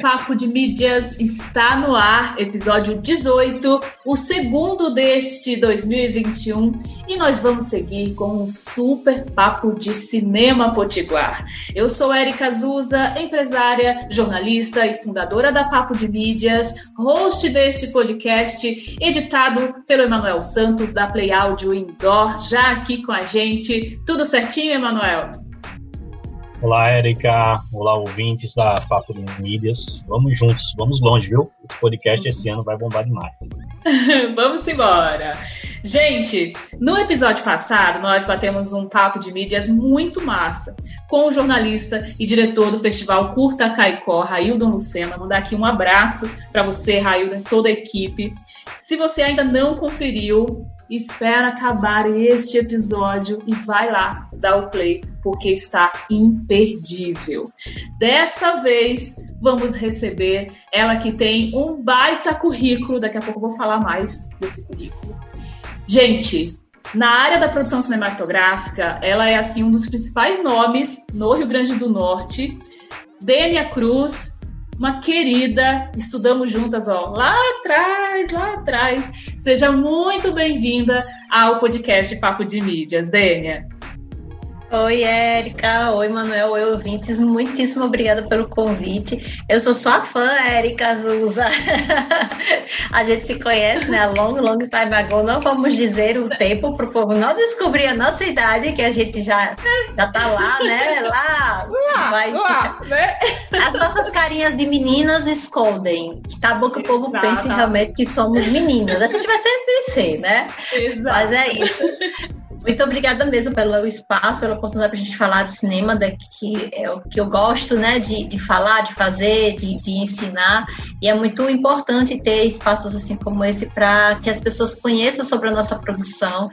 Papo de Mídias está no ar, episódio 18, o segundo deste 2021, e nós vamos seguir com um super papo de cinema potiguar. Eu sou Erika Azusa, empresária, jornalista e fundadora da Papo de Mídias, host deste podcast, editado pelo Emanuel Santos da Play Áudio Indoor, já aqui com a gente. Tudo certinho, Emanuel? Olá, Érica. Olá, ouvintes da Papo de Mídias. Vamos juntos, vamos longe, viu? Esse podcast esse ano vai bombar demais. vamos embora. Gente, no episódio passado nós batemos um papo de mídias muito massa com o jornalista e diretor do Festival Curta Caicó, Raildon Lucena. Mandar aqui um abraço para você, Raildon, e toda a equipe. Se você ainda não conferiu, espera acabar este episódio e vai lá dar o play, porque está imperdível. Dessa vez, vamos receber ela que tem um baita currículo, daqui a pouco eu vou falar mais desse currículo. Gente, na área da produção cinematográfica, ela é assim um dos principais nomes no Rio Grande do Norte. Dênia Cruz uma querida, estudamos juntas, ó, lá atrás, lá atrás. Seja muito bem-vinda ao podcast Papo de Mídias, Dênia. Oi, Érica. Oi, Manuel. Oi, ouvintes. Muitíssimo obrigada pelo convite. Eu sou sua fã, Érica Azusa. a gente se conhece, né? Long, long time ago. Não vamos dizer o tempo para o povo não descobrir a nossa idade, que a gente já, já tá lá, né? Lá. Vai, lá né? As nossas carinhas de meninas escondem. Tá bom que o povo Exato. pense realmente que somos meninas. A gente vai sempre ser, né? Exato. Mas é isso. Muito obrigada mesmo pelo espaço, pela oportunidade para a gente falar de cinema, da, que é o que eu gosto né, de, de falar, de fazer, de, de ensinar. E é muito importante ter espaços assim como esse para que as pessoas conheçam sobre a nossa produção.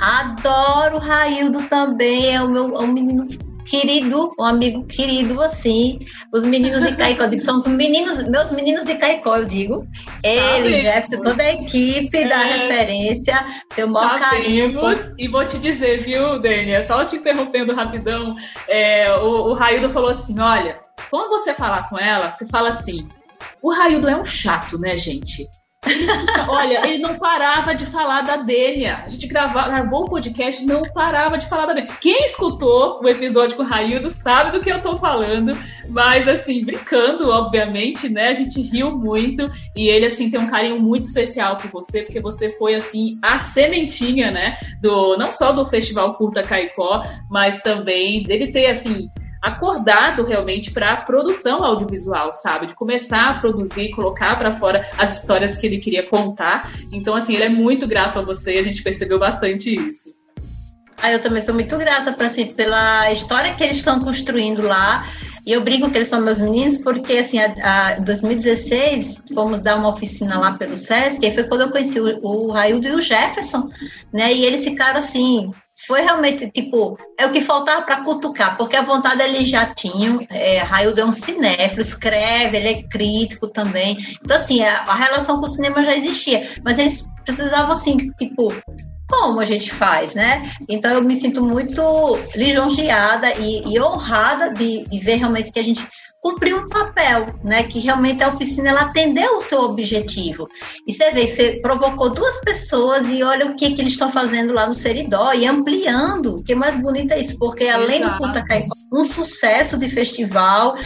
Adoro o Raildo também, é o meu é um menino querido, um amigo querido, assim. Os meninos de Caicó, digo, são os meninos, meus meninos de Caicó, eu digo. Ele, Jefferson, toda a equipe é. da referência, tem o maior carinho. E vou te dizer, viu, Dênia, só te interrompendo rapidão, é, o, o Raildo falou assim, olha, quando você falar com ela, você fala assim, o Raildo é um chato, né, gente? Olha, ele não parava de falar da Dênia. A gente grava, gravou um podcast não parava de falar da Dênia. Quem escutou o episódio com o Raildo sabe do que eu tô falando, mas assim, brincando, obviamente, né? A gente riu muito e ele, assim, tem um carinho muito especial por você, porque você foi, assim, a sementinha, né? Do, não só do Festival Curta Caicó, mas também dele ter, assim, acordado realmente para a produção audiovisual, sabe? De começar a produzir, colocar para fora as histórias que ele queria contar. Então, assim, ele é muito grato a você e a gente percebeu bastante isso. Ah, eu também sou muito grata assim, pela história que eles estão construindo lá. E eu brinco que eles são meus meninos, porque assim, em 2016 fomos dar uma oficina lá pelo Sesc, e foi quando eu conheci o, o Raildo e o Jefferson, né? E eles ficaram assim, foi realmente, tipo, é o que faltava para cutucar, porque a vontade eles já tinham. É, Raildo é um cinéfilo, escreve, ele é crítico também. Então, assim, a, a relação com o cinema já existia, mas eles precisavam, assim, tipo, como a gente faz, né? Então, eu me sinto muito lisonjeada e, e honrada de, de ver realmente que a gente cumprir um papel, né? Que realmente a oficina ela atendeu o seu objetivo. E você vê, você provocou duas pessoas e olha o que, que eles estão fazendo lá no Seridó e ampliando. O que é mais bonito é isso, porque além Exato. do Puta Caicó, um sucesso de festival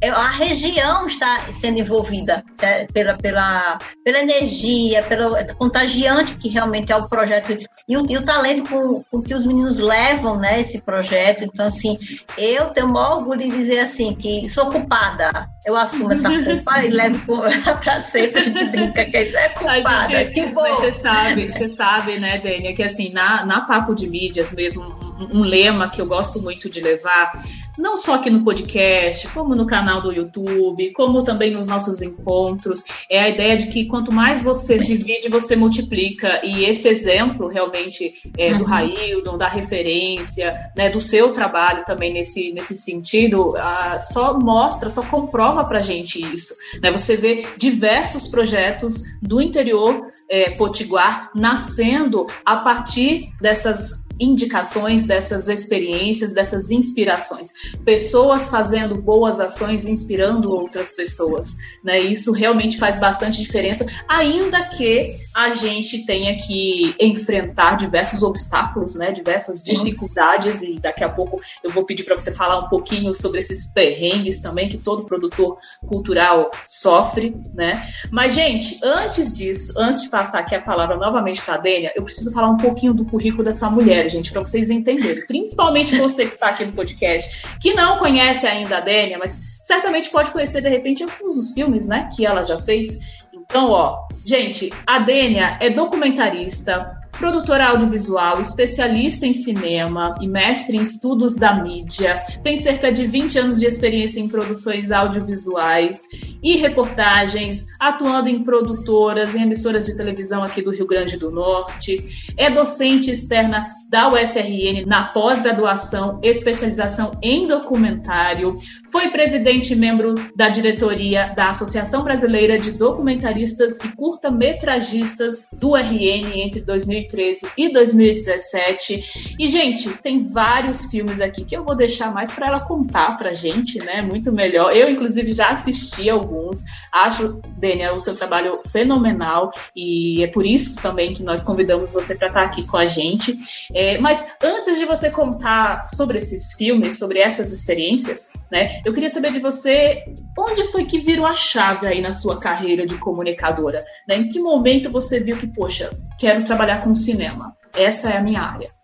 é, a região está sendo envolvida né, pela, pela, pela energia, pelo contagiante que realmente é o projeto e o, e o talento com, com que os meninos levam né, esse projeto. Então, assim, eu tenho o maior orgulho de dizer assim que sou culpada. Eu assumo essa culpa e levo para sempre. A gente brinca que isso é culpada. Gente, que bom. Você sabe, você sabe, né, Dênia, que assim, na, na Papo de Mídias mesmo, um, um lema que eu gosto muito de levar não só aqui no podcast, como no canal do YouTube, como também nos nossos encontros. É a ideia de que quanto mais você divide, você multiplica. E esse exemplo realmente é, do uhum. Raildon, da referência, né, do seu trabalho também nesse, nesse sentido, uh, só mostra, só comprova pra gente isso. Né? Você vê diversos projetos do interior é, Potiguar nascendo a partir dessas indicações dessas experiências, dessas inspirações. Pessoas fazendo boas ações, inspirando outras pessoas. Né? Isso realmente faz bastante diferença, ainda que a gente tenha que enfrentar diversos obstáculos, né? diversas dificuldades, e daqui a pouco eu vou pedir para você falar um pouquinho sobre esses perrengues também que todo produtor cultural sofre. Né? Mas, gente, antes disso, antes de passar aqui a palavra novamente para a Dênia, eu preciso falar um pouquinho do currículo dessa mulher gente, para vocês entenderem. Principalmente você que está aqui no podcast, que não conhece ainda a Dênia, mas certamente pode conhecer, de repente, alguns dos filmes né, que ela já fez. Então, ó, gente, a Dênia é documentarista, produtora audiovisual, especialista em cinema e mestre em estudos da mídia. Tem cerca de 20 anos de experiência em produções audiovisuais e reportagens, atuando em produtoras e emissoras de televisão aqui do Rio Grande do Norte. É docente externa da UFRN na pós-graduação, especialização em documentário. Foi presidente e membro da diretoria da Associação Brasileira de Documentaristas e Curta-Metragistas do RN entre 2013 e 2017. E, gente, tem vários filmes aqui que eu vou deixar mais para ela contar pra gente, né? Muito melhor. Eu, inclusive, já assisti alguns. Acho, Daniel, o seu trabalho fenomenal e é por isso também que nós convidamos você para estar aqui com a gente. É, mas antes de você contar sobre esses filmes, sobre essas experiências, né? Eu queria saber de você onde foi que virou a chave aí na sua carreira de comunicadora? Né? Em que momento você viu que, poxa, quero trabalhar com cinema? Essa é a minha área.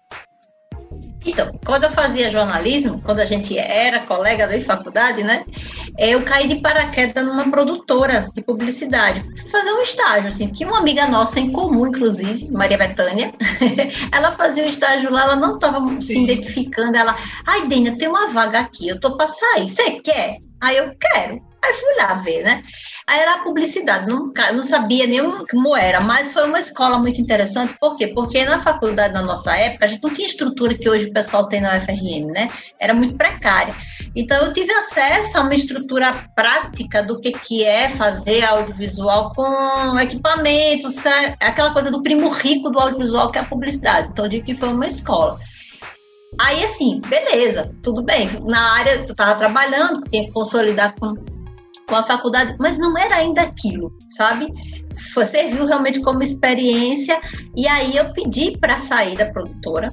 Então, quando eu fazia jornalismo, quando a gente era colega da faculdade, né? Eu caí de paraquedas numa produtora de publicidade, fazer um estágio, assim, que uma amiga nossa em comum, inclusive, Maria Betânia, ela fazia um estágio lá, ela não estava se identificando, ela, ai, Dênia, tem uma vaga aqui, eu tô para sair, você quer? Aí eu quero. Aí fui lá ver, né? Era a publicidade, não, não sabia nem como era, mas foi uma escola muito interessante, por quê? Porque na faculdade, na nossa época, a gente não tinha estrutura que hoje o pessoal tem na UFRN, né? Era muito precária. Então, eu tive acesso a uma estrutura prática do que, que é fazer audiovisual com equipamentos, aquela coisa do primo rico do audiovisual, que é a publicidade. Então, eu digo que foi uma escola. Aí, assim, beleza, tudo bem. Na área, tu estava trabalhando, tinha que consolidar com com a faculdade, mas não era ainda aquilo, sabe? Serviu realmente como experiência e aí eu pedi para sair da produtora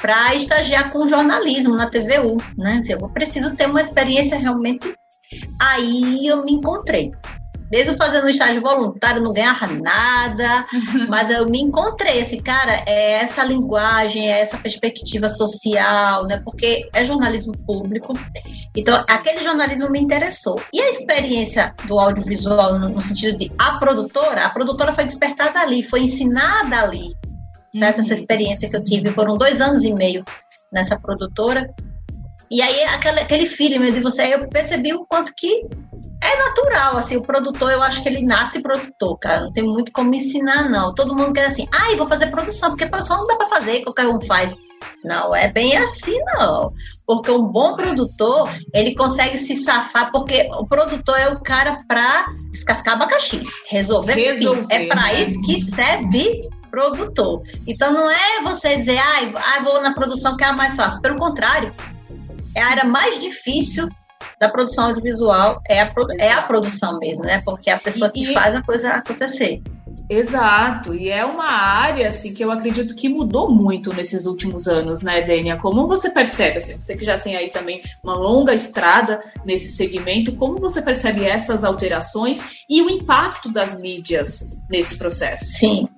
para estagiar com jornalismo na TVU, né? Assim, eu preciso ter uma experiência realmente. Aí eu me encontrei mesmo fazendo um estágio voluntário, não ganhava nada, mas eu me encontrei, assim, cara, é essa linguagem, é essa perspectiva social, né? Porque é jornalismo público. Então, aquele jornalismo me interessou. E a experiência do audiovisual, no, sentido de a produtora, a produtora foi despertada ali, foi ensinada ali, certo? Uhum. Essa experiência que eu tive, foram dois anos e meio nessa produtora. E aí, aquele, aquele feeling de você, eu percebi o quanto que é natural, assim, o produtor, eu acho que ele nasce produtor, cara. Não tem muito como ensinar, não. Todo mundo quer assim, ah, vou fazer produção, porque produção não dá para fazer, qualquer um faz. Não é bem assim, não. Porque um bom produtor, ele consegue se safar, porque o produtor é o cara para descascar abacaxi, resolver, resolver É para né? isso que serve produtor. Então não é você dizer, ah, ah, vou na produção que é a mais fácil. Pelo contrário, é a área mais difícil da produção audiovisual, é a, é a produção mesmo, né? Porque é a pessoa que e, faz a coisa acontecer. Exato, e é uma área assim que eu acredito que mudou muito nesses últimos anos, né, Dênia? Como você percebe, assim, você que já tem aí também uma longa estrada nesse segmento, como você percebe essas alterações e o impacto das mídias nesse processo? Sim,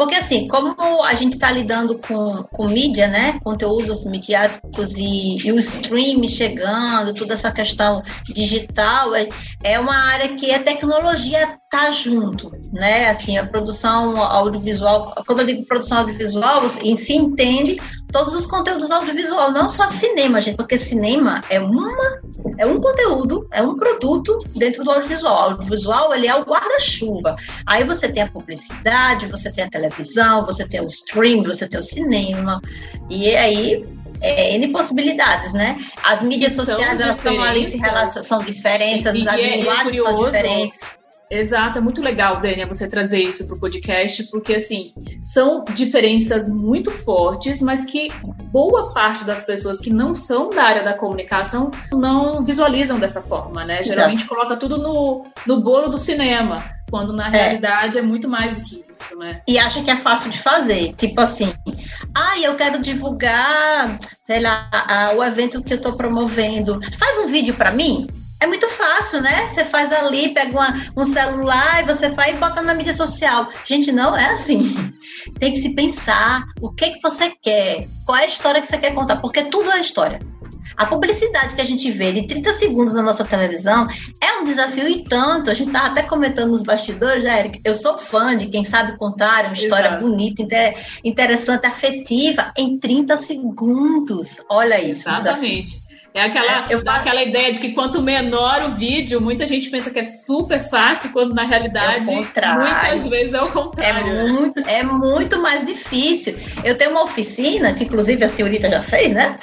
porque assim, como a gente está lidando com, com mídia, né, conteúdos midiáticos e, e, o stream chegando, toda essa questão digital, é, é uma área que a tecnologia tá junto, né? Assim, a produção audiovisual, quando eu digo produção audiovisual, em si entende todos os conteúdos audiovisual, não só cinema, gente, porque cinema é uma é um conteúdo, é um produto dentro do audiovisual. O audiovisual, ele é o guarda-chuva. Aí você tem a publicidade, você tem a televisão, você tem o stream, você tem o cinema. E aí é, N possibilidades, né? As mídias sociais, elas estão ali se relacionando, são diferenças, as é linguagens são diferentes. Exato, é muito legal, Dania, você trazer isso para o podcast, porque assim são diferenças muito fortes, mas que boa parte das pessoas que não são da área da comunicação não visualizam dessa forma, né? Geralmente Exato. coloca tudo no, no bolo do cinema, quando na é. realidade é muito mais do que isso, né? E acha que é fácil de fazer, tipo assim, ah, eu quero divulgar, sei lá, o evento que eu estou promovendo, faz um vídeo para mim. É muito fácil, né? Você faz ali, pega uma, um celular e você faz e bota na mídia social. Gente, não é assim. Tem que se pensar o que, que você quer, qual é a história que você quer contar, porque tudo é história. A publicidade que a gente vê de 30 segundos na nossa televisão é um desafio e tanto. A gente estava até comentando nos bastidores, né, Eric? Eu sou fã de quem sabe contar uma história Exato. bonita, interessante, afetiva, em 30 segundos. Olha isso. Exatamente. É aquela, é, dá aquela ideia de que quanto menor o vídeo, muita gente pensa que é super fácil, quando na realidade, é muitas vezes é o contrário. É muito, é muito mais difícil. Eu tenho uma oficina, que inclusive a senhorita já fez, né?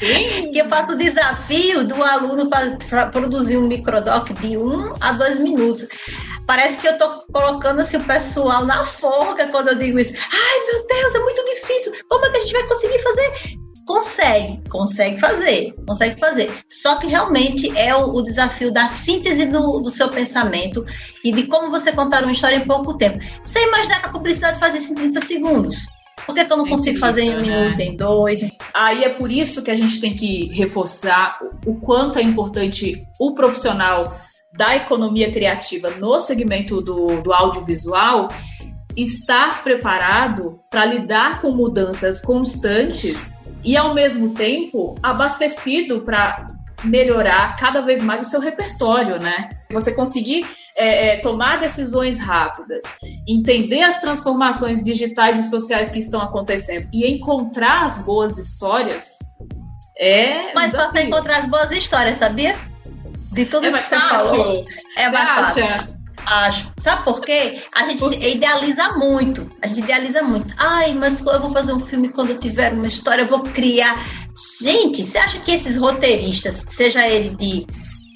Sim. que eu faço o desafio do aluno para produzir um microdoc de um a dois minutos. Parece que eu tô colocando assim, o pessoal na forca quando eu digo isso. Ai, meu Deus, é muito difícil. Como é que a gente vai conseguir fazer? Consegue, consegue fazer, consegue fazer. Só que realmente é o, o desafio da síntese do, do, seu pensamento e de como você contar uma história em pouco tempo. Você imaginar que a publicidade faz isso em 30 segundos? Por que, que eu não consigo fazer em um né? minuto, em dois? Aí é por isso que a gente tem que reforçar o quanto é importante o profissional da economia criativa no segmento do, do audiovisual estar preparado para lidar com mudanças constantes e, ao mesmo tempo, abastecido para melhorar cada vez mais o seu repertório, né? Você conseguir é, é, tomar decisões rápidas, entender as transformações digitais e sociais que estão acontecendo e encontrar as boas histórias é. Mas você encontrar as boas histórias, sabia? De tudo é isso que você falou. É mais fácil. Acho. Sabe por quê? A gente por idealiza muito. A gente idealiza muito. Ai, mas eu vou fazer um filme quando eu tiver uma história, eu vou criar. Gente, você acha que esses roteiristas, seja ele de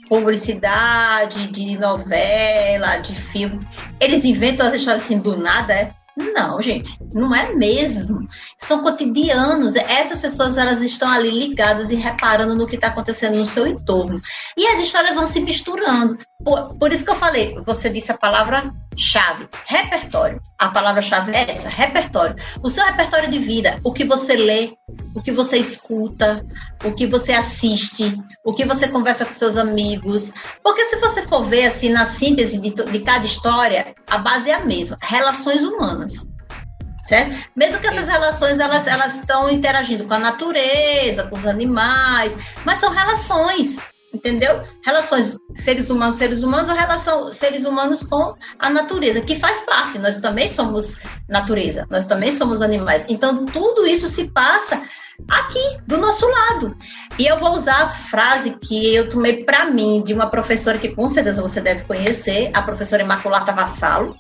publicidade, de novela, de filme, eles inventam as histórias assim do nada, é? Não, gente, não é mesmo. São cotidianos. Essas pessoas elas estão ali ligadas e reparando no que está acontecendo no seu entorno. E as histórias vão se misturando. Por, por isso que eu falei, você disse a palavra chave, repertório. A palavra-chave é essa, repertório. O seu repertório de vida, o que você lê, o que você escuta, o que você assiste, o que você conversa com seus amigos. Porque se você for ver assim na síntese de, de cada história, a base é a mesma, relações humanas. Certo? Mesmo que essas relações elas, elas estão interagindo com a natureza, com os animais, mas são relações entendeu? Relações seres humanos, seres humanos ou relação seres humanos com a natureza, que faz parte. Nós também somos natureza, nós também somos animais. Então tudo isso se passa aqui do nosso lado. E eu vou usar a frase que eu tomei para mim de uma professora que com certeza você deve conhecer, a professora Imaculata Vassalo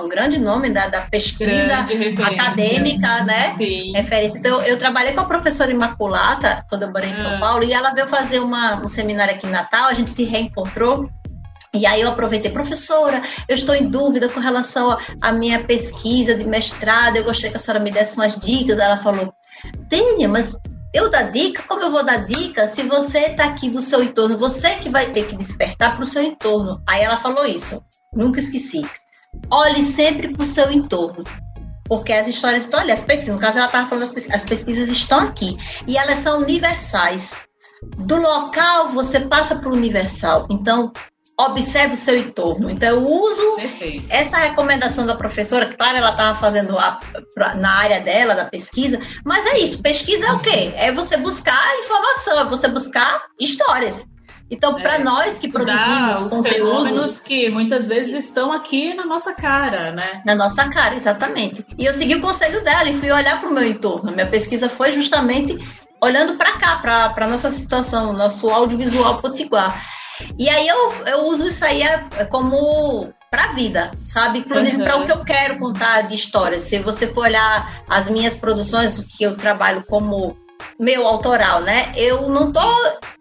um grande nome da, da pesquisa acadêmica, né? Sim. Referência. Então, eu, trabalhei com a professora Imaculata quando eu morei em São ah. Paulo e ela veio fazer uma, um seminário aqui em Natal, a gente se reencontrou. E aí eu aproveitei, professora, eu estou em dúvida com relação à minha pesquisa de mestrado, eu gostaria que a senhora me desse umas dicas. Ela falou, Tênia, mas eu dar dica? Como eu vou dar dica se você está aqui do seu entorno? Você que vai ter que despertar para o seu entorno. Aí ela falou isso, nunca esqueci olhe sempre para o seu entorno. Porque as histórias estão ali, as pesquisas, no caso ela estava falando, as pesquisas, as pesquisas estão aqui. E elas são universais. Do local você passa para o universal. Então, observe o seu entorno. Então, eu uso Perfeito. essa recomendação da professora, que, claro, ela estava fazendo a, pra, na área dela, da pesquisa, mas é isso. Pesquisa é o quê? É você buscar informação, é você buscar histórias. Então, para é, nós que produzimos os conteúdos, fenômenos que muitas vezes estão aqui na nossa cara, né? Na nossa cara, exatamente. E eu segui o conselho dela e fui olhar para o meu entorno. Minha pesquisa foi justamente olhando para cá, para a nossa situação, nosso audiovisual potiguar. E aí eu, eu uso isso aí é, é como para a vida, sabe? Inclusive uhum. para o que eu quero contar de histórias. Se você for olhar as minhas produções, que eu trabalho como meu autoral, né? Eu não tô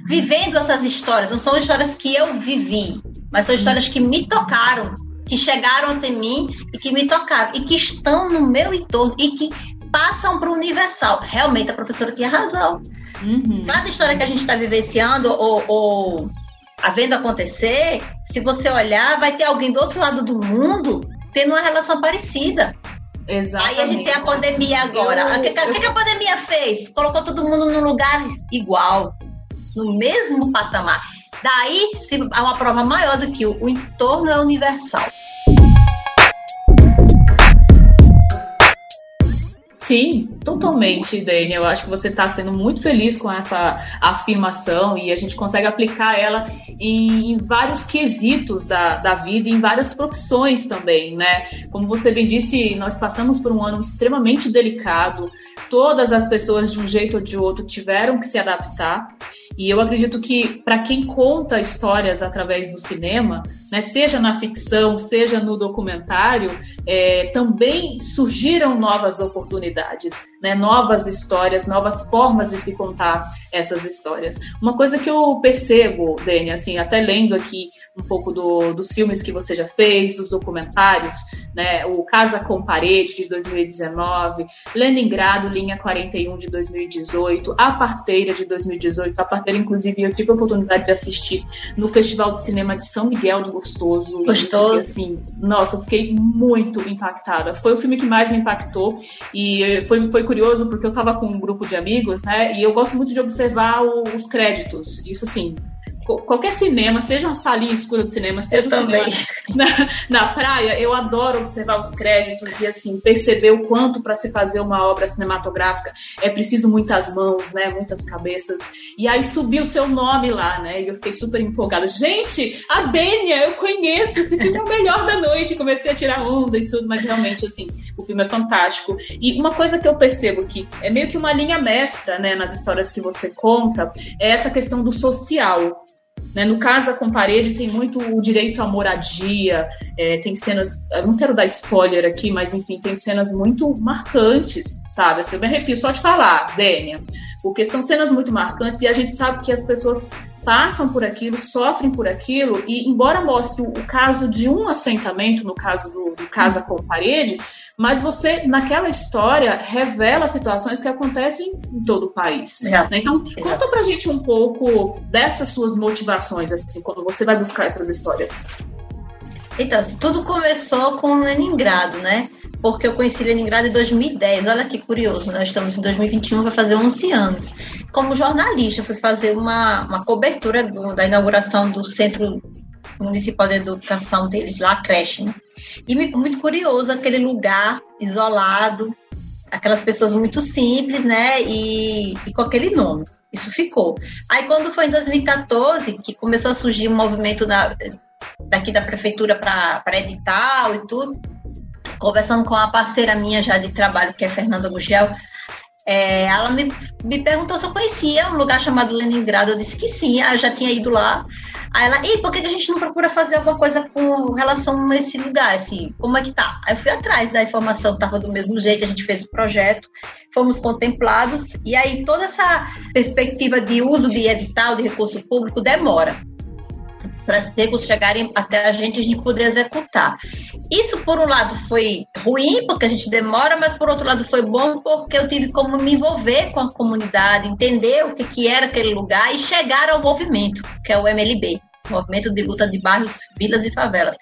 vivendo essas histórias, não são histórias que eu vivi, mas são histórias que me tocaram, que chegaram até mim e que me tocaram e que estão no meu entorno e que passam para o universal. Realmente a professora tinha razão. Uhum. Cada história que a gente está vivenciando ou, ou havendo acontecer, se você olhar, vai ter alguém do outro lado do mundo tendo uma relação parecida. Exatamente. Aí a gente tem a pandemia agora. Eu, o que, que a pandemia fez? Colocou todo mundo num lugar igual, no mesmo patamar. Daí, se há uma prova maior do que o, o entorno é universal. Sim, totalmente, Dani. Eu acho que você está sendo muito feliz com essa afirmação e a gente consegue aplicar ela em, em, vários quesitos da, da vida, em várias profissões também, né? Como você bem disse, nós passamos por um ano extremamente delicado. Todas as pessoas, de um jeito ou de outro, tiveram que se adaptar. E eu acredito que para quem conta histórias através do cinema, né, seja na ficção, seja no documentário, é, também surgiram novas oportunidades, né, novas histórias, novas formas de se contar essas histórias. Uma coisa que eu percebo, Dani, assim, até lendo aqui um pouco do, dos filmes que você já fez, dos documentários, né? O Casa com Parede de 2019, Leningrado, Linha 41 de 2018, A Parteira de 2018. A Parteira, inclusive, eu tive a oportunidade de assistir no Festival de Cinema de São Miguel do Gostoso. Gostoso. E, assim, nossa, eu fiquei muito impactada. Foi o filme que mais me impactou e foi, foi curioso porque eu estava com um grupo de amigos, né? E eu gosto muito de observar os créditos. Isso, assim, qualquer cinema, seja uma salinha escura do cinema, seja um cinema na, na, praia, eu adoro observar os créditos e assim perceber o quanto para se fazer uma obra cinematográfica é preciso muitas mãos, né, muitas cabeças. E aí subiu o seu nome lá, né? E eu fiquei super empolgada. Gente, a Dênia, eu conheço, esse filme é o melhor da noite. Comecei a tirar onda e tudo, mas realmente assim, o filme é fantástico. E uma coisa que eu percebo que é meio que uma linha mestra, né, nas histórias que você conta, é essa questão do social. Né? No Casa com Parede tem muito o direito à moradia, é, tem cenas, não quero dar spoiler aqui, mas enfim, tem cenas muito marcantes, sabe? Assim, eu me arrepio só de falar, Dênia, porque são cenas muito marcantes e a gente sabe que as pessoas passam por aquilo, sofrem por aquilo, e embora mostre o caso de um assentamento, no caso do, do Casa com Parede, mas você, naquela história, revela situações que acontecem em todo o país. Né? Então, conta pra gente um pouco dessas suas motivações, assim, quando você vai buscar essas histórias. Então, tudo começou com Leningrado, né? Porque eu conheci Leningrado em 2010. Olha que curioso, nós estamos em 2021, vai fazer 11 anos. Como jornalista, fui fazer uma, uma cobertura do, da inauguração do Centro Municipal de Educação deles, lá, a creche, né? E muito curioso aquele lugar isolado, aquelas pessoas muito simples, né? E, e, com aquele nome. Isso ficou. Aí quando foi em 2014 que começou a surgir um movimento na, daqui da prefeitura para edital e tudo, conversando com uma parceira minha já de trabalho, que é Fernanda Gugel, é, ela me, me perguntou se eu conhecia um lugar chamado Leningrado. Eu disse que sim, eu já tinha ido lá. Aí ela, e por que a gente não procura fazer alguma coisa com relação a esse lugar, assim, como é que tá? Aí eu fui atrás da informação, tava do mesmo jeito, a gente fez o projeto, fomos contemplados, e aí toda essa perspectiva de uso de edital, de recurso público, demora para os recursos chegarem até a gente a gente poder executar. Isso, por um lado, foi ruim, porque a gente demora, mas por outro lado foi bom, porque eu tive como me envolver com a comunidade, entender o que, que era aquele lugar e chegar ao movimento, que é o MLB Movimento de Luta de Bairros, Vilas e Favelas.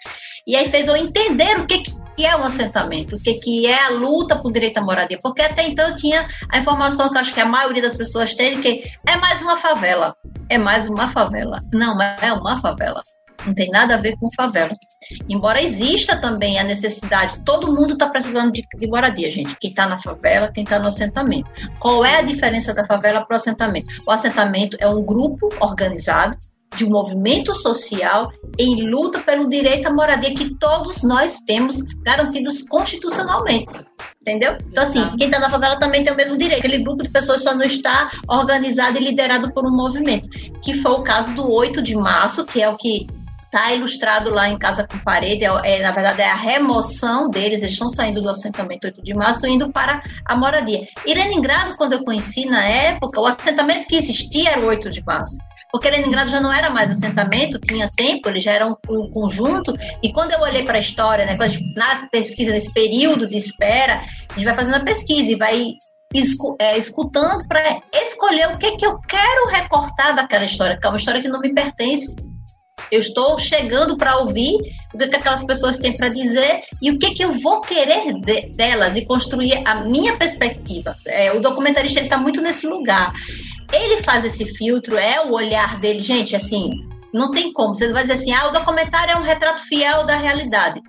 E aí fez eu entender o que, que é um assentamento, o que, que é a luta por direito à moradia, porque até então tinha a informação que acho que a maioria das pessoas tem, que é mais uma favela, é mais uma favela. Não, é uma favela. Não tem nada a ver com favela. Embora exista também a necessidade, todo mundo está precisando de, de, moradia, gente. Quem está na favela, quem está no assentamento. Qual é a diferença da favela para o assentamento? O assentamento é um grupo organizado de um movimento social em luta pelo direito à moradia que todos nós temos garantidos constitucionalmente. Entendeu? Então, assim, quem está na favela também tem o mesmo direito. Aquele grupo de pessoas só não está organizado e liderado por um movimento. Que foi o caso do 8 de março, que é o que Está ilustrado lá em Casa com Parede, é, é, na verdade é a remoção deles, eles estão saindo do assentamento 8 de março, indo para a moradia. E Leningrado, quando eu conheci na época, o assentamento que existia era o 8 de março. Porque Leningrado já não era mais assentamento, tinha tempo, ele já era um, um conjunto. E quando eu olhei para a história, né, na pesquisa, nesse período de espera, a gente vai fazendo a pesquisa e vai é, escutando para escolher o que, que eu quero recortar daquela história, que é uma história que não me pertence. Eu estou chegando para ouvir o que, que aquelas pessoas têm para dizer e o que, que eu vou querer de, delas e construir a minha perspectiva. É, o documentarista está muito nesse lugar. Ele faz esse filtro, é o olhar dele. Gente, assim, não tem como. Você vai dizer assim, ah, o documentário é um retrato fiel da realidade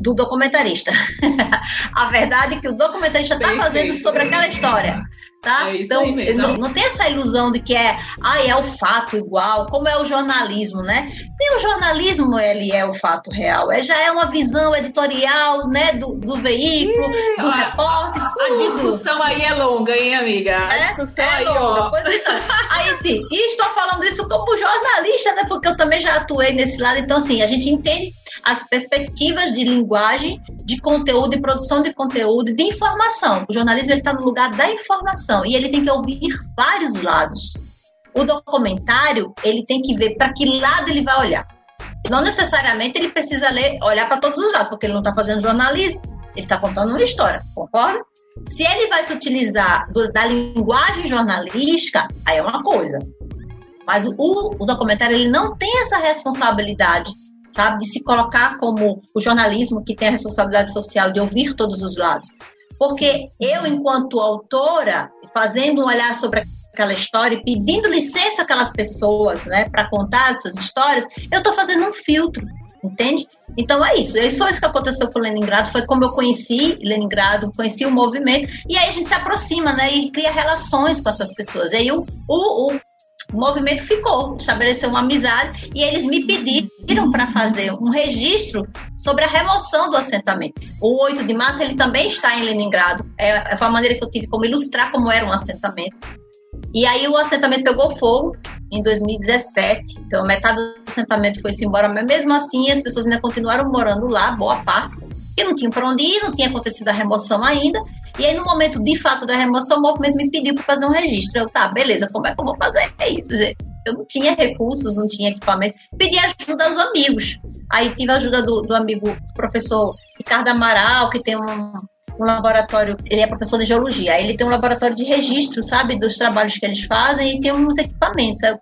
do documentarista. a verdade é que o documentarista está fazendo sobre aquela história. Tá? É então, não, não, tem essa ilusão de que é, ah, é o fato igual, como é o jornalismo, né? Tem o jornalismo, ele é o fato real, é, já é uma visão editorial, né, do, do veículo, do a, repórter, tudo. A discussão aí é longa, hein, amiga? A é, discussão é aí, longa. Ó. Então, aí, sim, e estou falando isso como jornalista, né, porque eu também já atuei nesse lado, então, assim, a gente entende as perspectivas de linguagem, de conteúdo, de produção de conteúdo, de informação. O jornalismo está no lugar da informação e ele tem que ouvir vários lados. O documentário ele tem que ver para que lado ele vai olhar. Não necessariamente ele precisa ler, olhar para todos os lados, porque ele não está fazendo jornalismo, ele está contando uma história, concorda? Se ele vai se utilizar do, da linguagem jornalística, aí é uma coisa. Mas o, o documentário ele não tem essa responsabilidade sabe? De se colocar como o jornalismo que tem a responsabilidade social de ouvir todos os lados. Porque eu, enquanto autora, fazendo um olhar sobre aquela história pedindo licença àquelas pessoas, né, para contar as suas histórias, eu estou fazendo um filtro, entende? Então é isso. Isso foi isso que aconteceu com Leningrado, foi como eu conheci Leningrado, conheci o movimento, e aí a gente se aproxima, né, e cria relações com essas pessoas. E aí o, o, o o movimento ficou, estabeleceu uma amizade e eles me pediram para fazer um registro sobre a remoção do assentamento. O 8 de março ele também está em Leningrado. É, foi a maneira que eu tive como ilustrar como era um assentamento. E aí o assentamento pegou fogo em 2017. Então metade do assentamento foi-se embora, mas mesmo assim as pessoas ainda continuaram morando lá, boa parte, porque não tinham para onde ir, não tinha acontecido a remoção ainda. E aí, no momento de fato da remoção, o movimento me pediu para fazer um registro. Eu, tá, beleza, como é que eu vou fazer isso, gente? Eu não tinha recursos, não tinha equipamento. Pedi ajuda aos amigos. Aí tive a ajuda do, do amigo professor Ricardo Amaral, que tem um, um laboratório, ele é professor de geologia, aí ele tem um laboratório de registro, sabe, dos trabalhos que eles fazem e tem uns equipamentos. Eu,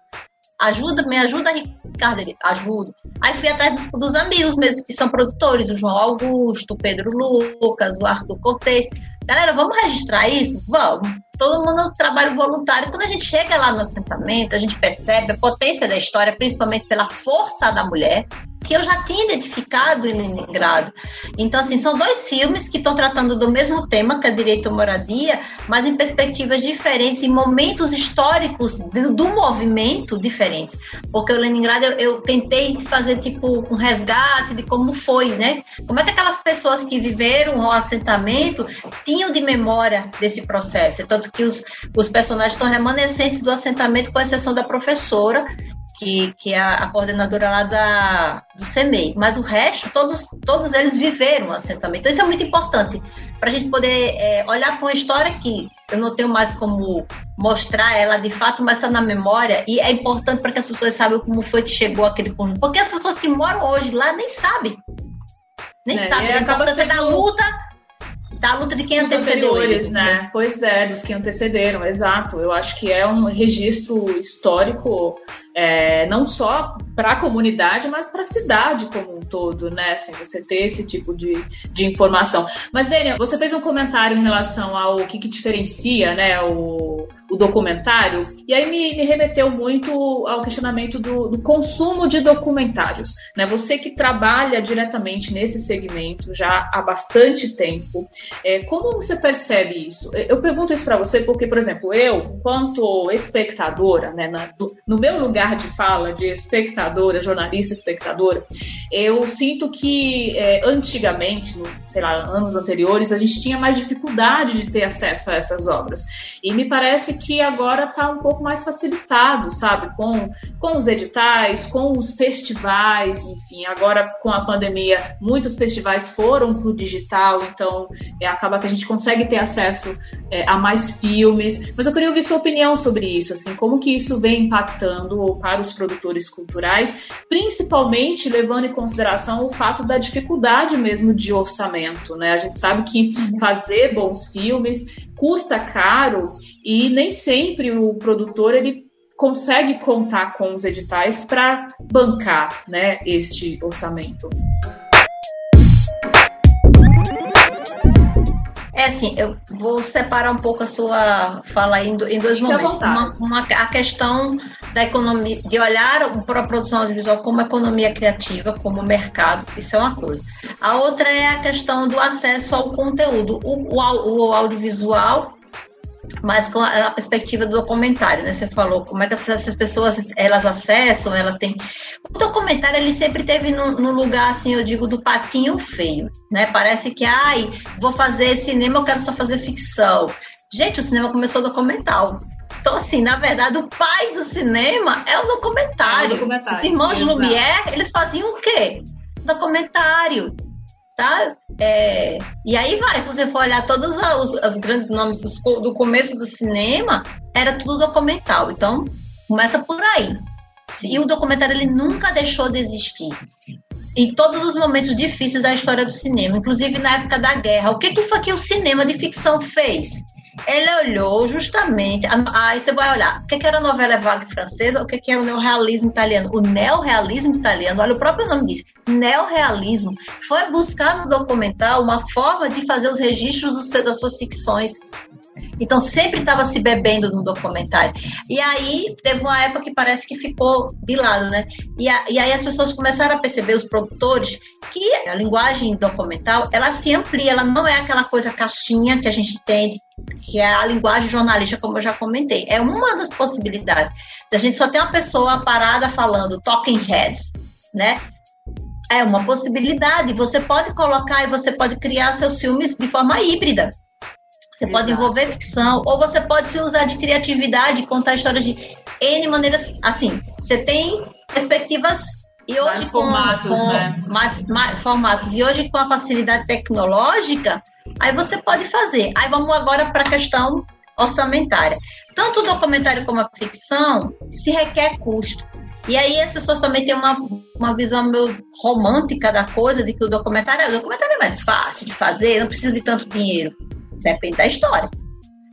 ajuda, me ajuda, Ricardo, ele, ajuda. Aí fui atrás dos, dos, amigos mesmo, que são produtores, o João Augusto, o Pedro Lucas, o Arthur Cortez. Galera, vamos registrar isso? Vamos. Todo mundo trabalha voluntário. Quando a gente chega lá no assentamento, a gente percebe a potência da história, principalmente pela força da mulher, que eu já tinha identificado em Leningrado. Então, assim, são dois filmes que estão tratando do mesmo tema, que é direito à moradia, mas em perspectivas diferentes, em momentos históricos do, do movimento diferentes. Porque o Leningrado, eu, eu, tentei fazer, tipo, um resgate de como foi, né? Como é que aquelas pessoas que viveram o assentamento tinham de memória desse processo. Tanto que os, os personagens são remanescentes do assentamento, com exceção da professora, que, que é a, coordenadora lá da, do CEMEI. Mas o resto, todos, todos eles viveram o assentamento. Então, isso é muito importante para a gente poder é, olhar para uma história que eu não tenho mais como mostrar ela de fato, mas está na memória e é importante para que as pessoas saibam como foi que chegou aquele conjunto. Porque as pessoas que moram hoje lá nem sabem. Nem é, sabem a importância sendo... da luta da luta de quem antecedeu eles, né? Pois é, dos que antecederam, exato. Eu acho que é um registro histórico é, não só para a comunidade, mas para a cidade como um todo, né? Assim, você ter esse tipo de, de informação. Mas, Daniel, você fez um comentário em relação ao que, que diferencia né, o, o documentário, e aí me, me remeteu muito ao questionamento do, do, consumo de documentários. Né? Você que trabalha diretamente nesse segmento já há bastante tempo, é, como você percebe isso? Eu pergunto isso para você porque, por exemplo, eu, enquanto espectadora, né, na, no meu lugar de fala de espectadora, jornalista espectadora, eu sinto que é, antigamente, no, sei lá, anos anteriores, a gente tinha mais dificuldade de ter acesso a essas obras. E me parece que agora está um pouco mais facilitado, sabe? Com, com os editais, com os festivais, enfim. Agora, com a pandemia, muitos festivais foram para o digital, então é, acaba que a gente consegue ter acesso é, a mais filmes. Mas eu queria ouvir sua opinião sobre isso, assim, como que isso vem impactando para os produtores culturais, principalmente levando em consideração o fato da dificuldade mesmo de orçamento, né? A gente sabe que uhum. fazer bons filmes custa caro e nem sempre o produtor ele consegue contar com os editais para bancar, né, este orçamento. É assim, eu vou separar um pouco a sua fala em, em dois momentos. Uma, uma, a questão da economia, de olhar para a produção audiovisual como economia criativa, como mercado, isso é uma coisa. A outra é a questão do acesso ao conteúdo. O, o, o audiovisual mas com a perspectiva do documentário, né? Você falou como é que essas pessoas elas acessam, elas têm. O documentário ele sempre teve num, num, lugar assim, eu digo, do patinho feio, né? Parece que, ai, vou fazer cinema, eu quero só fazer ficção. Gente, o cinema começou documental. Então, assim, na verdade, o pai do cinema é o documentário. É o documentário. Os irmãos Exato. Lumière, eles faziam o quê? Documentário tá? É, e aí vai, se você for olhar todos os, os grandes nomes do, começo do cinema, era tudo documental. Então, começa por aí. E o documentário ele nunca deixou de existir. Em todos os momentos difíceis da história do cinema, inclusive na época da guerra. O que, que foi que o cinema de ficção fez? Ele olhou justamente. Aí você vai olhar o que, que era a novela vague francesa, o que, que era o neorrealismo italiano. O neorrealismo italiano, olha o próprio nome diz, neorrealismo, foi buscar no documental uma forma de fazer os registros das suas ficções. Então sempre estava se bebendo no documentário. E aí teve uma época que parece que ficou de lado, né? E, a, e aí as pessoas começaram a perceber, os produtores, que a linguagem documental ela se amplia, ela não é aquela coisa caixinha que a gente tem, que é a linguagem jornalística, como eu já comentei. É uma das possibilidades. A gente só tem uma pessoa parada falando talking heads, né? É uma possibilidade. Você pode colocar e você pode criar seus filmes de forma híbrida. Você Exato. pode envolver ficção, ou você pode se usar de criatividade, contar histórias de N maneiras. Assim, você tem perspectivas e hoje mais com, formatos, com né? mais, mais, formatos. E hoje com a facilidade tecnológica, aí você pode fazer. Aí vamos agora para a questão orçamentária. Tanto o documentário como a ficção se requer custo. E aí as pessoas também têm uma, uma visão meio romântica da coisa, de que o documentário, o documentário é mais fácil de fazer, não precisa de tanto dinheiro. Depende da história.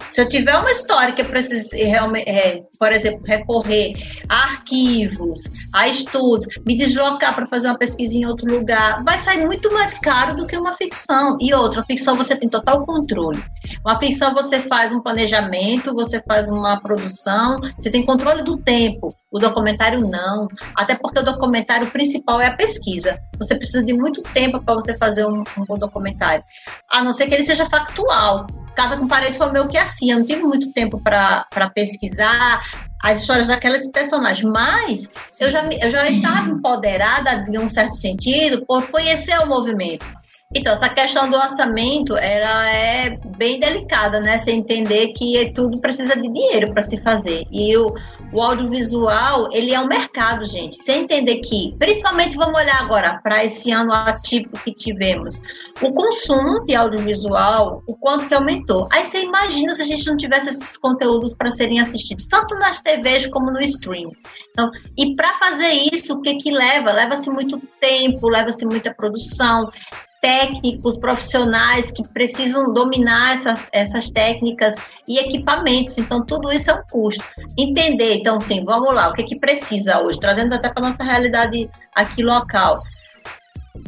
Se eu tiver uma história que eu precise realmente, é, por exemplo, recorrer a arquivos, a estudos, me deslocar para fazer uma pesquisa em outro lugar, vai sair muito mais caro do que uma ficção. E outra, ficção você tem total controle. Uma ficção você faz um planejamento, você faz uma produção, você tem controle do tempo. O documentário não. Até porque o documentário principal é a pesquisa. Você precisa de muito tempo para você fazer um, um bom documentário. A não ser que ele seja factual. Casa com Parede foi meio que assim, eu não tive muito tempo para pesquisar as histórias daqueles personagens, mas eu já, eu já estava empoderada, de um certo sentido, por conhecer o movimento. Então, essa questão do orçamento, ela é bem delicada, né? Você entender que tudo precisa de dinheiro para se fazer. E o, o audiovisual, ele é um mercado, gente. Você entender que, principalmente vamos olhar agora para esse ano atípico que tivemos, o consumo de audiovisual, o quanto que aumentou. Aí você imagina se a gente não tivesse esses conteúdos para serem assistidos, tanto nas TVs como no stream. Então, e para fazer isso, o que que leva? Leva-se muito tempo, leva-se muita produção, técnicos, profissionais que precisam dominar essas, essas técnicas e equipamentos. Então, tudo isso é um custo. Entender, então, sim, vamos lá, o que, que precisa hoje, trazendo até para a nossa realidade aqui local.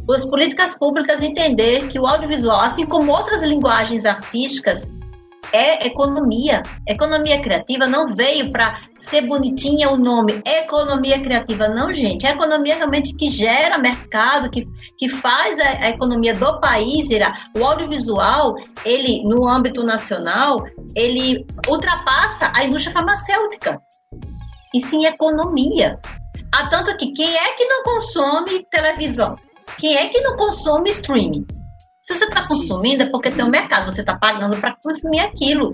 As políticas públicas entender que o audiovisual, assim como outras linguagens artísticas, é economia. Economia criativa não veio para ser bonitinha o nome. Economia criativa, não, gente. É economia realmente que gera mercado, que, que faz a, a economia do país virar. O audiovisual, ele, no âmbito nacional, ele ultrapassa a indústria farmacêutica. E sim economia. Há tanto que quem é que não consome televisão? Quem é que não consome streaming? Se você está consumindo, é porque tem um mercado, você está pagando para consumir aquilo.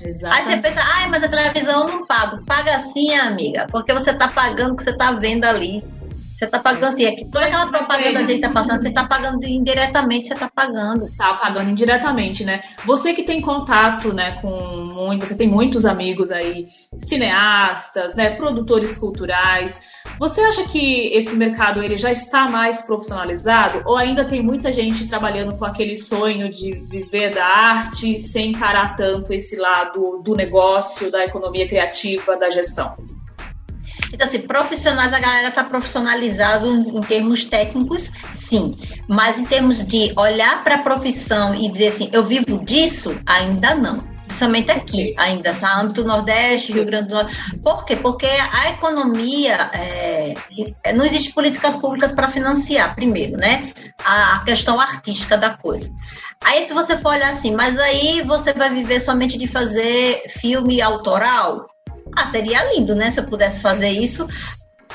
Exatamente. Aí você pensa, ai, mas a televisão eu não pago. Paga sim, amiga, porque você está pagando o que você está vendo ali. Você está pagando assim, é que toda aquela propaganda que a gente está passando, você está pagando indiretamente, você está pagando. Está pagando indiretamente, né? Você que tem contato, né, com muito, você tem muitos amigos aí, cineastas, né, produtores culturais. Você acha que esse mercado ele já está mais profissionalizado ou ainda tem muita gente trabalhando com aquele sonho de viver da arte sem encarar tanto esse lado do negócio, da economia criativa, da gestão? Então, assim, profissionais, a galera está profissionalizado em termos técnicos, sim. Mas em termos de olhar para a profissão e dizer assim, eu vivo disso, ainda não principalmente aqui, ainda, no âmbito Nordeste, Rio Grande do Norte. Por quê? Porque a economia, é, não existe políticas públicas para financiar, primeiro, né? A, a, questão artística da coisa. Aí, se você for olhar assim, mas aí você vai viver somente de fazer filme autoral? Ah, seria lindo, né? Se eu pudesse fazer isso.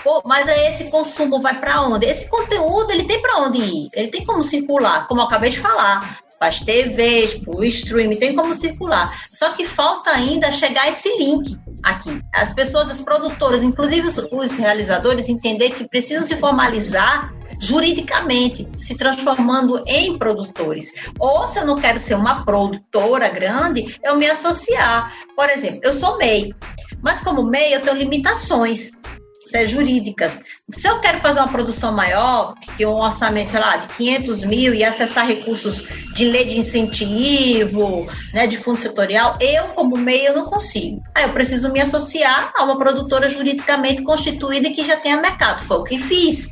Pô, mas aí esse consumo vai para onde? Esse conteúdo ele tem para onde ir? Ele tem como circular, como eu acabei de falar, para as TVs, para o streaming, tem como circular. Só que falta ainda chegar esse link aqui. As pessoas, as produtoras, inclusive os, os realizadores, entender que precisam se formalizar juridicamente, se transformando em produtores. Ou se eu não quero ser uma produtora grande, eu me associar. Por exemplo, eu sou MEI. Mas como MEI, eu tenho limitações é, jurídicas. Se eu quero fazer uma produção maior, que um orçamento, sei lá, de 500 mil e acessar recursos de lei de incentivo, né, de fundo setorial, eu, como MEI, eu não consigo. Aí eu preciso me associar a uma produtora juridicamente constituída que já tenha mercado. Foi o que fiz.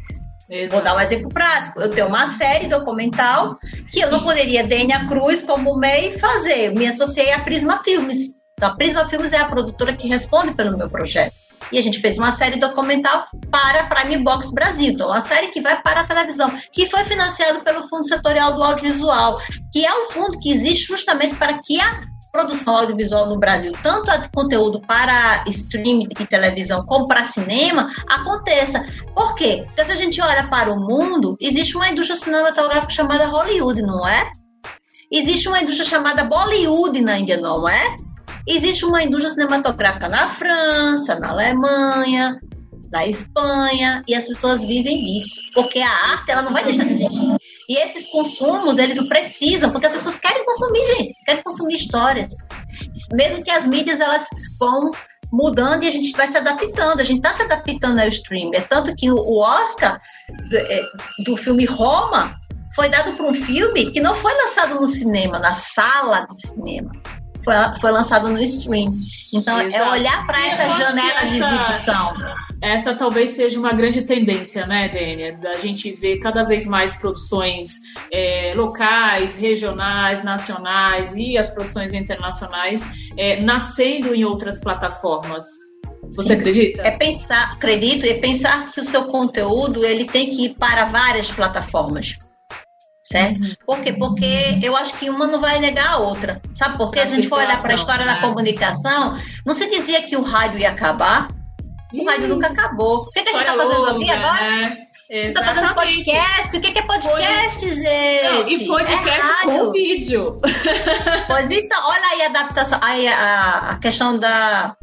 Exato. Vou dar um exemplo prático. Eu tenho uma série documental que eu Sim. não poderia, Dênia Cruz, como MEI, fazer. Eu me associei à Prisma Filmes. Então, a Prisma Filmes é a produtora que responde pelo meu projeto. E a gente fez uma série documental para a Prime Box Brasil. Então, uma série que vai para a televisão, que foi financiado pelo Fundo Setorial do Audiovisual, que é um fundo que existe justamente para que a produção audiovisual no Brasil, tanto a conteúdo para streaming e televisão como para cinema, aconteça. Por quê? Porque se a gente olha para o mundo, existe uma indústria cinematográfica chamada Hollywood, não é? Existe uma indústria chamada Bollywood na Índia, não é? Existe uma indústria cinematográfica na França, na Alemanha, na Espanha, e as pessoas vivem disso, porque a arte ela não vai deixar de existir. E esses consumos, eles precisam, porque as pessoas querem consumir, gente, querem consumir histórias. Mesmo que as mídias elas vão mudando e a gente vai se adaptando, a gente está se adaptando ao streaming. É tanto que o Oscar do, é, do filme Roma foi dado para um filme que não foi lançado no cinema, na sala de cinema foi, foi lançado no stream. Então, é Exato. é olhar para essa janela de exibição. Essa talvez seja uma grande tendência, né, Dênia? Da gente ver cada vez mais produções é, locais, regionais, nacionais e as produções internacionais é, nascendo em outras plataformas. Você acredita? É pensar, acredito, é pensar que o seu conteúdo ele tem que ir para várias plataformas certo? Uhum. Por quê? Porque eu acho que uma não vai negar a outra. Sabe por quê? A, a gente for olhar para a história da comunicação, não se dizia que o rádio ia acabar. O rádio nunca acabou. O que, que a gente está fazendo aqui agora? Né? Você está fazendo podcast? O que, que é podcast, Pod... gente? Não, e podcast é com vídeo. Pois então, olha aí a adaptação, aí a, a questão da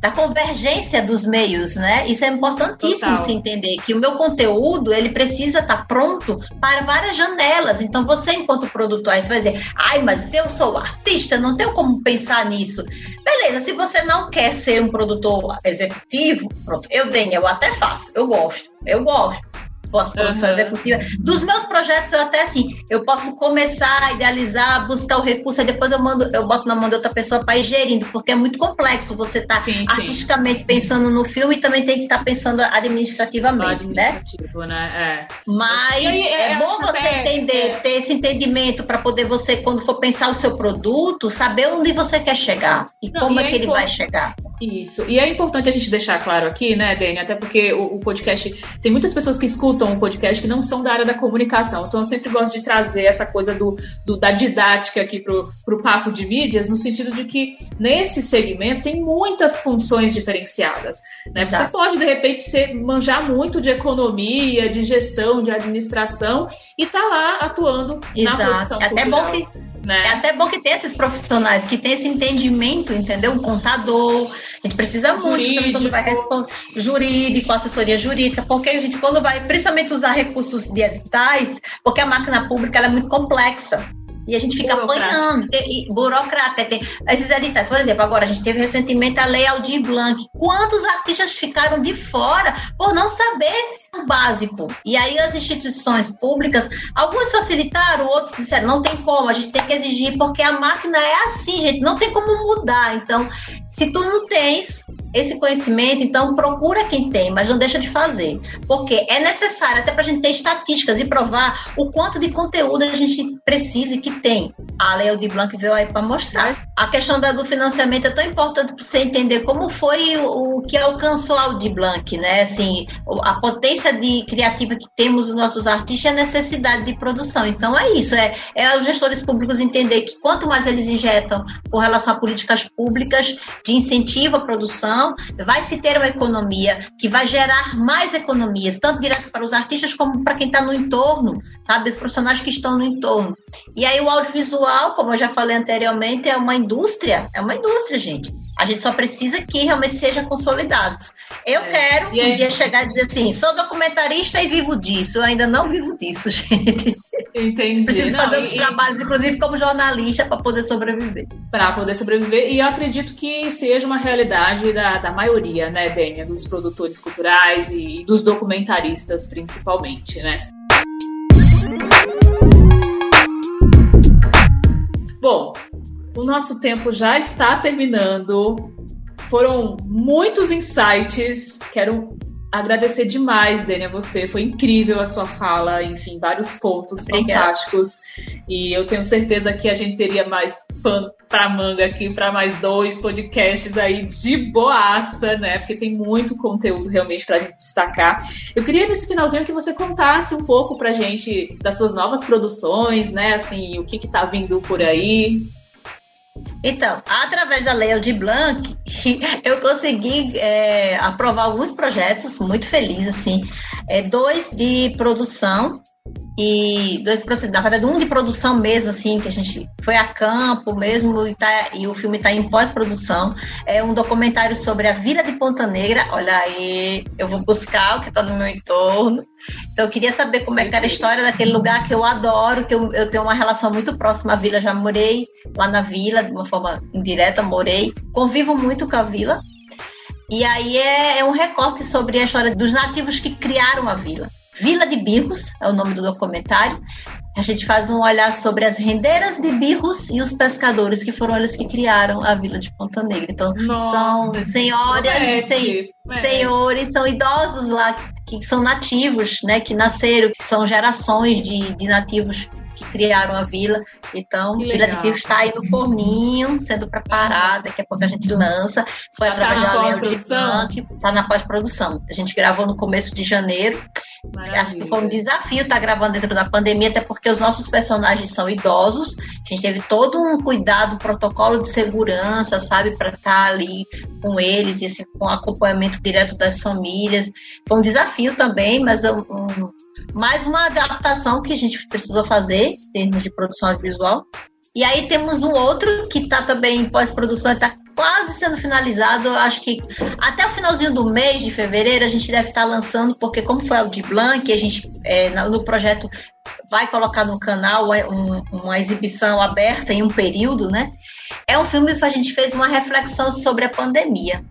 da convergência dos meios, né? Isso é importantíssimo Total. se entender que o meu conteúdo ele precisa estar tá pronto para várias janelas. Então você enquanto produtor aí você vai dizer, ai, mas eu sou artista, não tenho como pensar nisso. Beleza, se você não quer ser um produtor executivo, pronto, eu tenho, eu até faço, eu gosto, eu gosto pós-produção uhum. executiva. Dos meus projetos, eu até assim, eu posso começar a idealizar, buscar o recurso, e depois eu mando, eu boto na mão de outra pessoa para ir gerindo, porque é muito complexo você estar tá artisticamente sim. pensando no filme e também tem que estar tá pensando administrativamente, né? né? É. Mas aí, é, bom você até, entender, é. ter esse entendimento para poder você, quando for pensar o seu produto, saber onde você quer chegar e Não, como e é que ele vai chegar. Isso. E é importante a gente deixar claro aqui, né, Dani, até porque o, o podcast tem muitas pessoas que escutam o podcast que não são da área da comunicação. Então, eu sempre gosto de trazer essa coisa do, do da didática aqui para o papo de mídias, no sentido de que nesse segmento tem muitas funções diferenciadas. Né? Você pode, de repente, ser, manjar muito de economia, de gestão, de administração e tá lá atuando Exato. na produção Até cultural. bom que Né? É até bom que tem esses profissionais que têm esse entendimento, entendeu? Um contador, a gente precisa muito, quando vai responder jurídico, assessoria jurídica, porque a gente quando vai principalmente usar recursos de editais, porque a máquina pública é muito complexa. E a gente fica apanhando, tem, burocrata. Tem, esses editais, por exemplo, agora a gente teve recentemente a Lei Aldir Blanc. Quantos artistas ficaram de fora por não saber o básico? E aí as instituições públicas, algumas facilitaram, outros disseram, não tem como, a gente tem que exigir, porque a máquina é assim, gente, não tem como mudar. Então, se tu não tens esse conhecimento, então procura quem tem, mas não deixa de fazer. Porque é necessário, até para a gente ter estatísticas e provar o quanto de conteúdo a gente precisa e que tem. A Lei de Blanc veio aí para mostrar. A questão da, do financiamento é tão importante para você entender como foi o, o que alcançou a Aldir Blanc, né? Assim, a potência de criativa que temos os nossos artistas e a necessidade de produção. Então é isso, é, é os gestores públicos entender que quanto mais eles injetam com relação a políticas públicas de incentivo à produção, vai se ter uma economia que vai gerar mais economias, tanto direto para os artistas como para quem está no entorno, sabe? Os profissionais que estão no entorno. E aí o audiovisual, como eu já falei anteriormente, é uma indústria, é uma indústria, gente. A gente só precisa que realmente seja consolidado. Eu é. quero um dia chegar e dizer assim, sou documentarista e vivo disso. Eu ainda não vivo disso, gente. Entendi. Preciso não, fazer outros e... trabalhos, inclusive como jornalista, para poder sobreviver. Para poder sobreviver. E eu acredito que seja uma realidade da, da maioria, né, Dênia, dos produtores culturais e dos documentaristas, principalmente, né? Bom, o nosso tempo já está terminando. Foram muitos insights. Quero agradecer demais, Dani, a você. Foi incrível a sua fala, enfim, vários pontos Obrigada. fantásticos. E eu tenho certeza que a gente teria mais pano para manga aqui para mais dois podcasts aí de boaça, né? Porque tem muito conteúdo realmente para a gente destacar. Eu queria nesse finalzinho que você contasse um pouco para gente das suas novas produções, né? Assim, o que está vindo por aí. Então, através da Lei de Blanc, eu consegui é, aprovar alguns projetos, muito feliz, assim. É, dois de produção e dois na verdade um de produção mesmo assim que a gente foi a campo mesmo e, tá, e o filme está em pós-produção. É um documentário sobre a Vila de Ponta Negra. Olha aí eu vou buscar o que está no meu entorno. Então eu queria saber como é que era a história daquele lugar que eu adoro que eu, eu tenho uma relação muito próxima à vila. Já morei lá na vila de uma forma indireta morei. Convivo muito com a vila. E aí é, é um recorte sobre a história dos nativos que criaram a vila Vila de Birros é o nome do documentário. A gente faz um olhar sobre as rendeiras de Birros e os pescadores, que foram eles que criaram a Vila de Ponta Negra. Então, Nossa, são senhoras e sen senhores, são idosos lá que são nativos, né, que nasceram, que são gerações de, de nativos que criaram a vila. Então, que Vila de Birros está aí no forninho, sendo preparada, daqui a pouco a gente lança. Foi Já através tá de está na pós-produção. A gente gravou no começo de janeiro Maravilha. foi um desafio estar tá gravando dentro da pandemia, até porque os nossos personagens são idosos. A gente teve todo um cuidado, um protocolo de segurança, sabe, para estar tá ali com eles, e assim, com acompanhamento direto das famílias. Foi um desafio também, mas um, um, mais uma adaptação que a gente precisou fazer em termos de produção audiovisual. E aí temos um outro que está também em pós-produção, está quase sendo finalizado. Acho que até o finalzinho do mês de fevereiro a gente deve estar lançando, porque como foi o de Blanc, a gente é, no projeto vai colocar no canal é, um, uma exibição aberta em um período, né? É um filme que a gente fez uma reflexão sobre a pandemia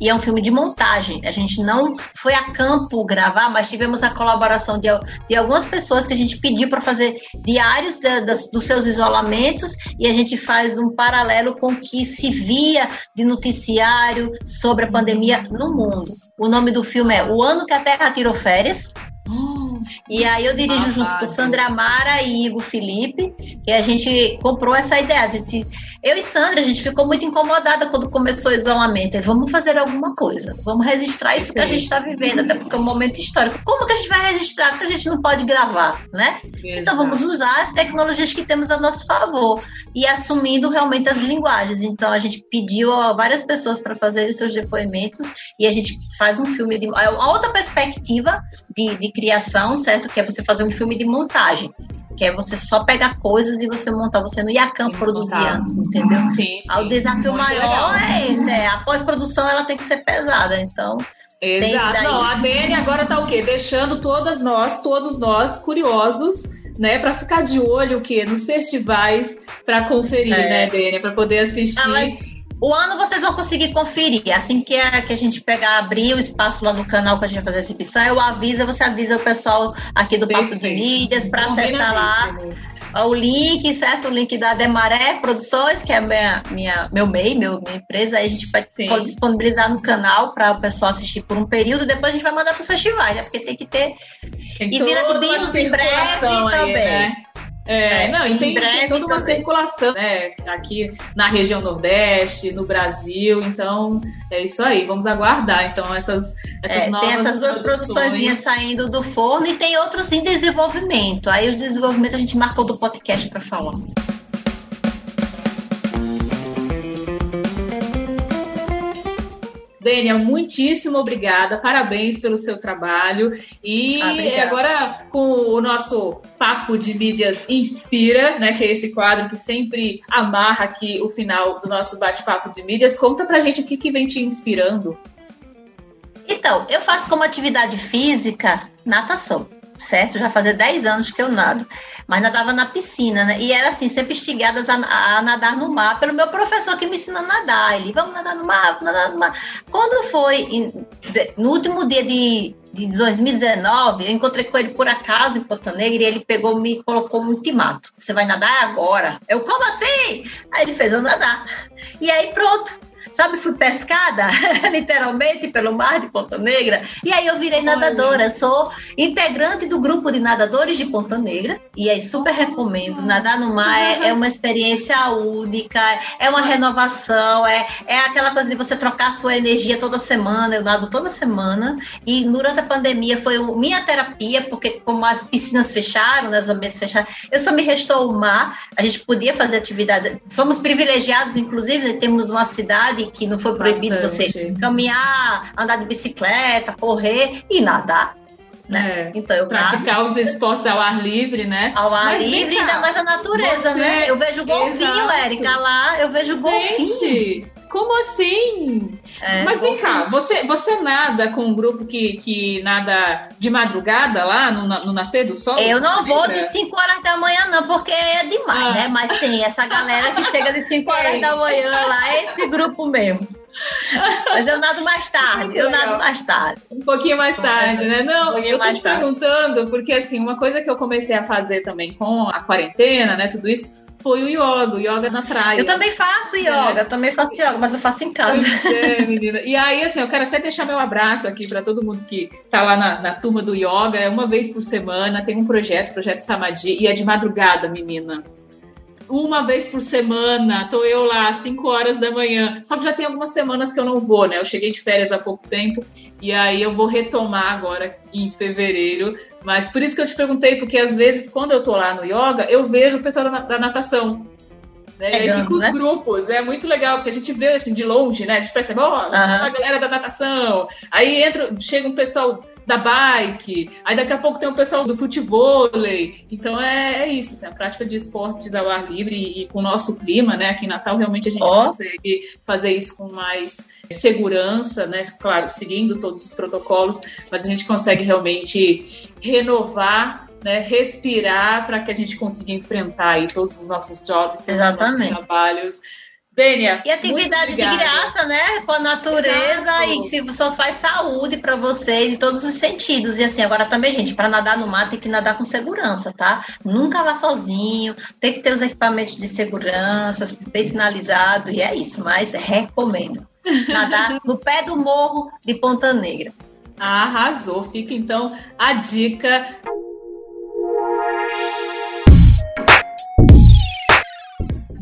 e é um filme de montagem. A gente não foi a campo gravar, mas tivemos a colaboração de, de algumas pessoas que a gente pediu para fazer diários de, de, dos seus isolamentos e a gente faz um paralelo com o que se via de noticiário sobre a pandemia no mundo. O nome do filme é O Ano que a Terra Tirou Férias. Hum, e aí eu dirijo junto com Sandra Mara e Igor Felipe, que a gente comprou essa ideia. A gente eu e Sandra, a gente ficou muito incomodada quando começou o isolamento. Vamos fazer alguma coisa, vamos registrar isso que a gente está vivendo, até porque é um momento histórico. Como que a gente vai registrar? Porque a gente não pode gravar, né? Exato. Então vamos usar as tecnologias que temos a nosso favor e assumindo realmente as linguagens. Então a gente pediu a várias pessoas para fazerem seus depoimentos e a gente faz um filme de. É uma outra perspectiva de, de criação, certo? Que é você fazer um filme de montagem. que é você só pegar coisas e você montar, você não ir a campo produzir antes, entendeu? Sim, sim. O desafio Muito maior legal. é esse, é, a pós-produção ela tem que ser pesada, então... Exato. Não, a Dani agora tá o quê? Deixando todas nós, todos nós, curiosos, né, para ficar de olho o quê? Nos festivais, para conferir, é. né, Dani, para poder assistir. Ah, mas o ano vocês vão conseguir conferir. Assim que a, que a gente pegar, abrir o espaço lá no canal que a gente vai fazer a exibição, eu aviso, você avisa o pessoal aqui do Papo de Mídias para acessar lá o link, certo? O link da Demaré Produções, que é minha, minha, meu MEI, meu, minha empresa. Aí a gente vai Sim. disponibilizar no canal para o pessoal assistir por um período. Depois a gente vai mandar para os festivais, né? Porque tem que ter. Tem e Vila de Bilos em breve aí, também. Né? É, é, não, e tem, toda uma também. circulação, né? Aqui na região Nordeste, no Brasil, então é isso aí, vamos aguardar. Então, essas, essas é, novas. Tem essas duas produções saindo do forno e tem outros em desenvolvimento. Aí o desenvolvimento a gente marcou do podcast para falar. Dênia, muitíssimo obrigada, parabéns pelo seu trabalho. E ah, agora, com o nosso Papo de Mídias Inspira, né, que é esse quadro que sempre amarra aqui o final do nosso bate-papo de mídias, conta pra gente o que, que vem te inspirando. Então, eu faço como atividade física natação certo? Já fazia 10 anos que eu nado, mas nadava na piscina, né? E era assim, sempre instigadas a, a, nadar no mar pelo meu professor que me ensinou a nadar. Ele, vamos nadar no mar, vamos nadar no mar. Quando foi no último dia de, de 2019, eu encontrei com ele por acaso em Ponta Negra e ele pegou me colocou um ultimato. Você vai nadar agora? Eu, como assim? Aí ele fez eu nadar. E aí pronto sabe, fui pescada, literalmente, pelo mar de Ponta Negra. E aí eu virei Olha. nadadora. Sou integrante do grupo de nadadores de Ponta Negra. E aí super recomendo. Nadar no mar é, é uma experiência única, é uma renovação, é, é aquela coisa de você trocar sua energia toda semana. Eu nado toda semana. E durante a pandemia foi minha terapia, porque como as piscinas fecharam, né, os ambientes fecharam, eu só me restou o mar. A gente podia fazer atividades. Somos privilegiados, inclusive, temos uma cidade que não foi proibido Bastante. você caminhar, andar de bicicleta, correr e nadar. Né? É, então eu praticar os esportes ao ar livre, né? Ao ar Mas livre, ainda mais a natureza, você... né? Eu vejo golfinho, Érica, lá, eu vejo golfinho. Gente, como assim? É, Mas vem cá, você, você nada com um grupo que, que nada de madrugada lá no, no nascer do sol? Eu não vou de 5 horas da manhã, não, porque é demais, ah. né? Mas tem essa galera que chega de 5 horas da manhã lá, esse grupo mesmo. Mas eu nado mais tarde, eu nado mais tarde. Um pouquinho mais tarde, né? Não, um eu tô te tarde. perguntando, porque assim, uma coisa que eu comecei a fazer também com a quarentena, né, tudo isso, foi o yoga, o yoga na praia. Eu também faço yoga, é. eu também faço yoga, mas eu faço em casa. É, menina. E aí, assim, eu quero até deixar meu abraço aqui para todo mundo que tá lá na, na, turma do yoga. É uma vez por semana, tem um projeto, projeto Samadhi, e é de madrugada, menina. Uma vez por semana, tô eu lá, 5 horas da manhã. Só que já tem algumas semanas que eu não vou, né? Eu cheguei de férias há pouco tempo e aí eu vou retomar agora em fevereiro mas por isso que eu te perguntei, porque às vezes quando eu tô lá no yoga, eu vejo o pessoal da, natação. Né? É, e aí fica os né? grupos, é muito legal, porque a gente vê assim de longe, né? A gente percebe, ó, oh, a galera da natação. Aí entra, chega um pessoal da bike, aí daqui a pouco tem o pessoal do futebol. Então é, é isso, assim, a prática de esportes ao ar livre e, e, com o nosso clima, né? Aqui em Natal realmente a gente oh. consegue fazer isso com mais segurança, né? Claro, seguindo todos os protocolos, mas a gente consegue realmente renovar né, respirar para que a gente consiga enfrentar aí todos os nossos jobs, todos Exatamente. os nossos trabalhos Dênia. E atividade de graça, né? Com a natureza e se só faz saúde para você de todos os sentidos. E assim, agora também, gente, para nadar no mar tem que nadar com segurança, tá? Nunca vá sozinho, tem que ter os equipamentos de segurança, bem sinalizado, e é isso, mas recomendo. Nadar no pé do morro de Ponta Negra. Arrasou. Fica então a dica.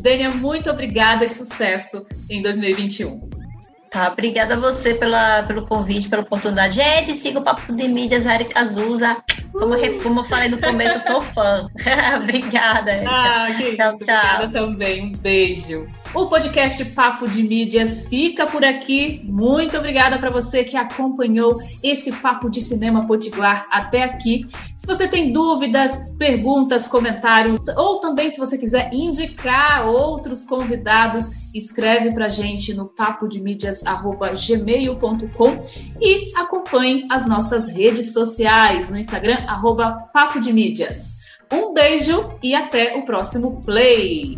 Dênia, muito obrigada e sucesso em 2021. Tá, obrigada a você pela, pelo convite, pela oportunidade. Gente, siga o Papo de Mídias, Erika Azusa. Como, como eu falei no começo, eu sou fã. obrigada, Erika. Ah, tchau, tchau. Obrigada também. Um beijo. O podcast Papo de Mídias fica por aqui. Muito obrigada para você que acompanhou esse Papo de Cinema Potiguar até aqui. Se você tem dúvidas, perguntas, comentários, ou também se você quiser indicar outros convidados, escreve para gente no papodemídias.gmail.com e acompanhe as nossas redes sociais no Instagram, arroba Papo de Mídias. Um beijo e até o próximo play!